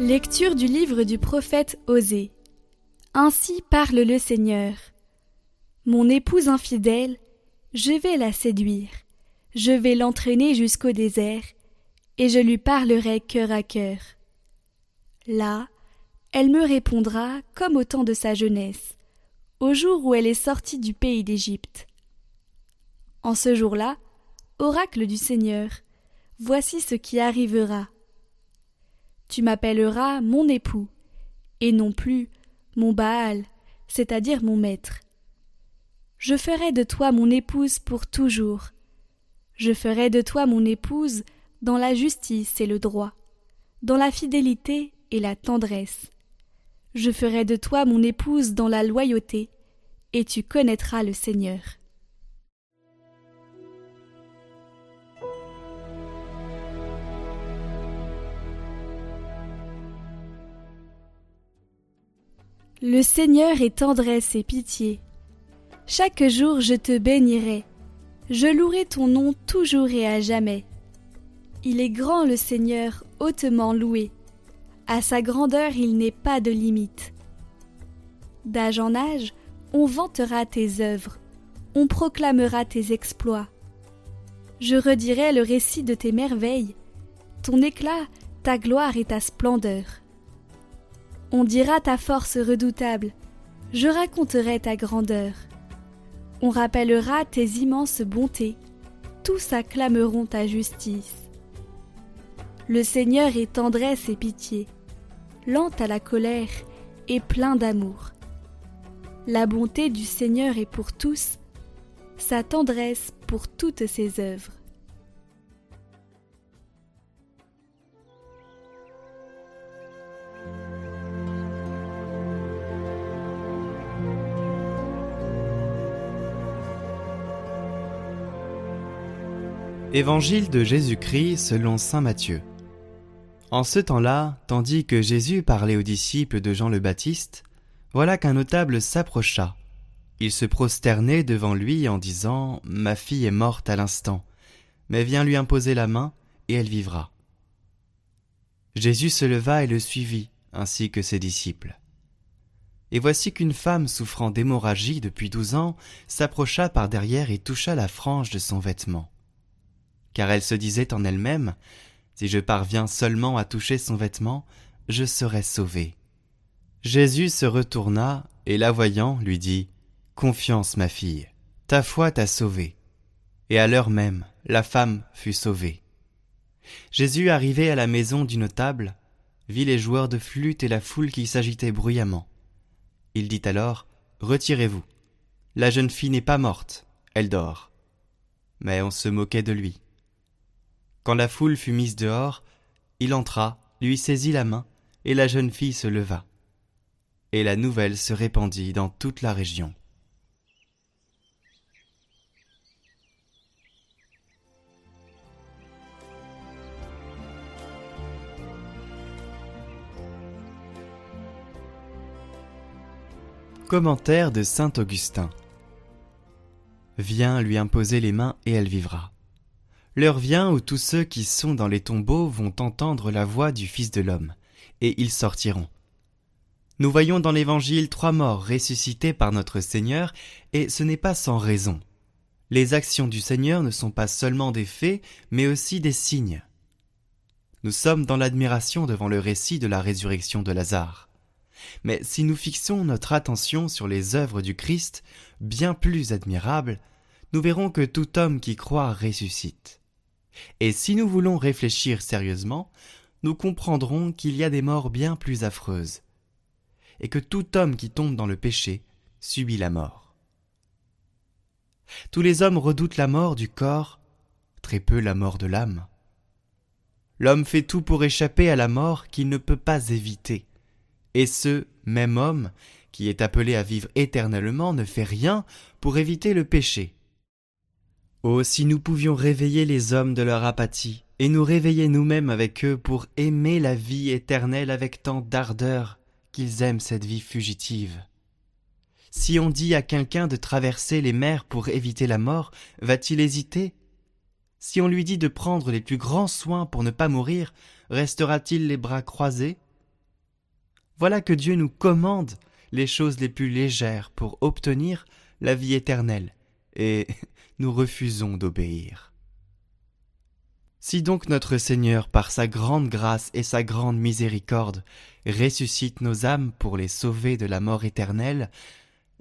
Lecture du livre du prophète Osée. Ainsi parle le Seigneur. Mon épouse infidèle, je vais la séduire, je vais l'entraîner jusqu'au désert, et je lui parlerai cœur à cœur. Là, elle me répondra comme au temps de sa jeunesse, au jour où elle est sortie du pays d'Égypte. En ce jour-là, oracle du Seigneur, voici ce qui arrivera. Tu m'appelleras mon époux, et non plus mon Baal, c'est-à-dire mon maître. Je ferai de toi mon épouse pour toujours. Je ferai de toi mon épouse dans la justice et le droit, dans la fidélité et la tendresse. Je ferai de toi mon épouse dans la loyauté, et tu connaîtras le Seigneur. Le Seigneur est tendresse et pitié. Chaque jour je te bénirai. Je louerai ton nom toujours et à jamais. Il est grand le Seigneur, hautement loué. À sa grandeur il n'est pas de limite. D'âge en âge, on vantera tes œuvres, on proclamera tes exploits. Je redirai le récit de tes merveilles, ton éclat, ta gloire et ta splendeur. On dira ta force redoutable, je raconterai ta grandeur. On rappellera tes immenses bontés, tous acclameront ta justice. Le Seigneur est tendresse et pitié, lent à la colère et plein d'amour. La bonté du Seigneur est pour tous, sa tendresse pour toutes ses œuvres. Évangile de Jésus-Christ selon Saint Matthieu. En ce temps-là, tandis que Jésus parlait aux disciples de Jean le Baptiste, voilà qu'un notable s'approcha. Il se prosternait devant lui en disant Ma fille est morte à l'instant, mais viens lui imposer la main, et elle vivra. Jésus se leva et le suivit, ainsi que ses disciples. Et voici qu'une femme souffrant d'hémorragie depuis douze ans s'approcha par derrière et toucha la frange de son vêtement car elle se disait en elle-même Si je parviens seulement à toucher son vêtement, je serai sauvée. Jésus se retourna et la voyant lui dit Confiance, ma fille, ta foi t'a sauvée. Et à l'heure même, la femme fut sauvée. Jésus arrivé à la maison du notable, vit les joueurs de flûte et la foule qui s'agitait bruyamment. Il dit alors Retirez-vous. La jeune fille n'est pas morte, elle dort. Mais on se moquait de lui. Quand la foule fut mise dehors, il entra, lui saisit la main, et la jeune fille se leva. Et la nouvelle se répandit dans toute la région. Commentaire de Saint Augustin. Viens lui imposer les mains et elle vivra. L'heure vient où tous ceux qui sont dans les tombeaux vont entendre la voix du Fils de l'homme, et ils sortiront. Nous voyons dans l'Évangile trois morts ressuscités par notre Seigneur, et ce n'est pas sans raison. Les actions du Seigneur ne sont pas seulement des faits, mais aussi des signes. Nous sommes dans l'admiration devant le récit de la résurrection de Lazare. Mais si nous fixons notre attention sur les œuvres du Christ, bien plus admirables, nous verrons que tout homme qui croit ressuscite. Et si nous voulons réfléchir sérieusement, nous comprendrons qu'il y a des morts bien plus affreuses, et que tout homme qui tombe dans le péché subit la mort. Tous les hommes redoutent la mort du corps, très peu la mort de l'âme. L'homme fait tout pour échapper à la mort qu'il ne peut pas éviter, et ce même homme, qui est appelé à vivre éternellement, ne fait rien pour éviter le péché. Oh, si nous pouvions réveiller les hommes de leur apathie, et nous réveiller nous-mêmes avec eux pour aimer la vie éternelle avec tant d'ardeur qu'ils aiment cette vie fugitive. Si on dit à quelqu'un de traverser les mers pour éviter la mort, va-t-il hésiter? Si on lui dit de prendre les plus grands soins pour ne pas mourir, restera-t-il les bras croisés? Voilà que Dieu nous commande les choses les plus légères pour obtenir la vie éternelle, et nous refusons d'obéir. Si donc notre Seigneur, par sa grande grâce et sa grande miséricorde, ressuscite nos âmes pour les sauver de la mort éternelle,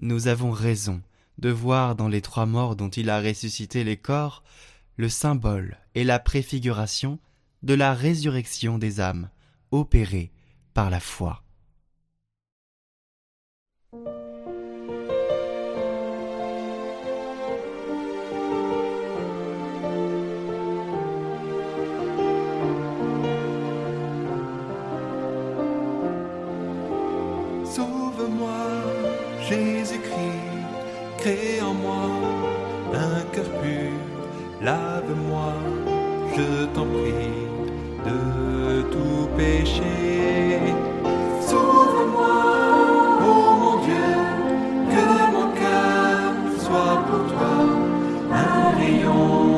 nous avons raison de voir dans les trois morts dont il a ressuscité les corps le symbole et la préfiguration de la résurrection des âmes opérée par la foi. Sauve-moi, Jésus-Christ, crée en moi un cœur pur, lave-moi, je t'en prie, de tout péché. Sauve-moi, ô mon Dieu, que mon cœur soit pour toi un rayon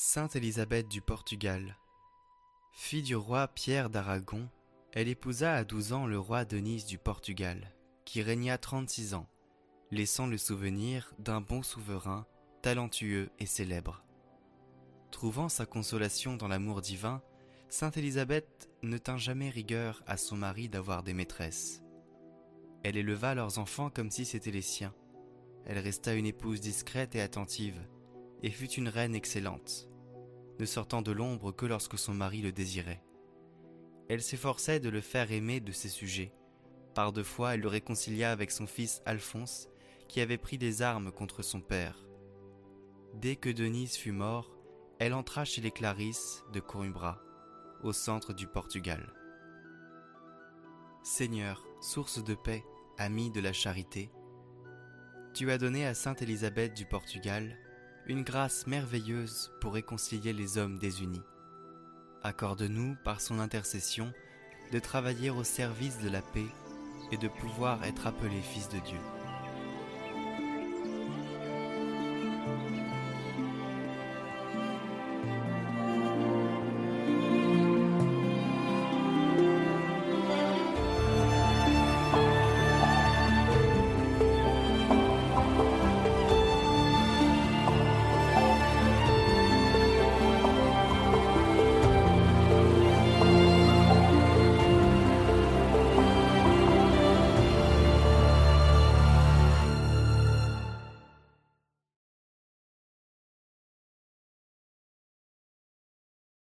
Sainte Élisabeth du Portugal. Fille du roi Pierre d'Aragon, elle épousa à douze ans le roi Denys du Portugal, qui régna trente-six ans, laissant le souvenir d'un bon souverain, talentueux et célèbre. Trouvant sa consolation dans l'amour divin, Sainte Élisabeth ne tint jamais rigueur à son mari d'avoir des maîtresses. Elle éleva leurs enfants comme si c'étaient les siens. Elle resta une épouse discrète et attentive, et fut une reine excellente, ne sortant de l'ombre que lorsque son mari le désirait. Elle s'efforçait de le faire aimer de ses sujets. Par deux fois, elle le réconcilia avec son fils Alphonse, qui avait pris des armes contre son père. Dès que Denise fut mort, elle entra chez les Clarisses de Coimbra, au centre du Portugal. Seigneur, source de paix, ami de la charité, tu as donné à Sainte Élisabeth du Portugal une grâce merveilleuse pour réconcilier les hommes désunis. Accorde-nous, par son intercession, de travailler au service de la paix et de pouvoir être appelés fils de Dieu.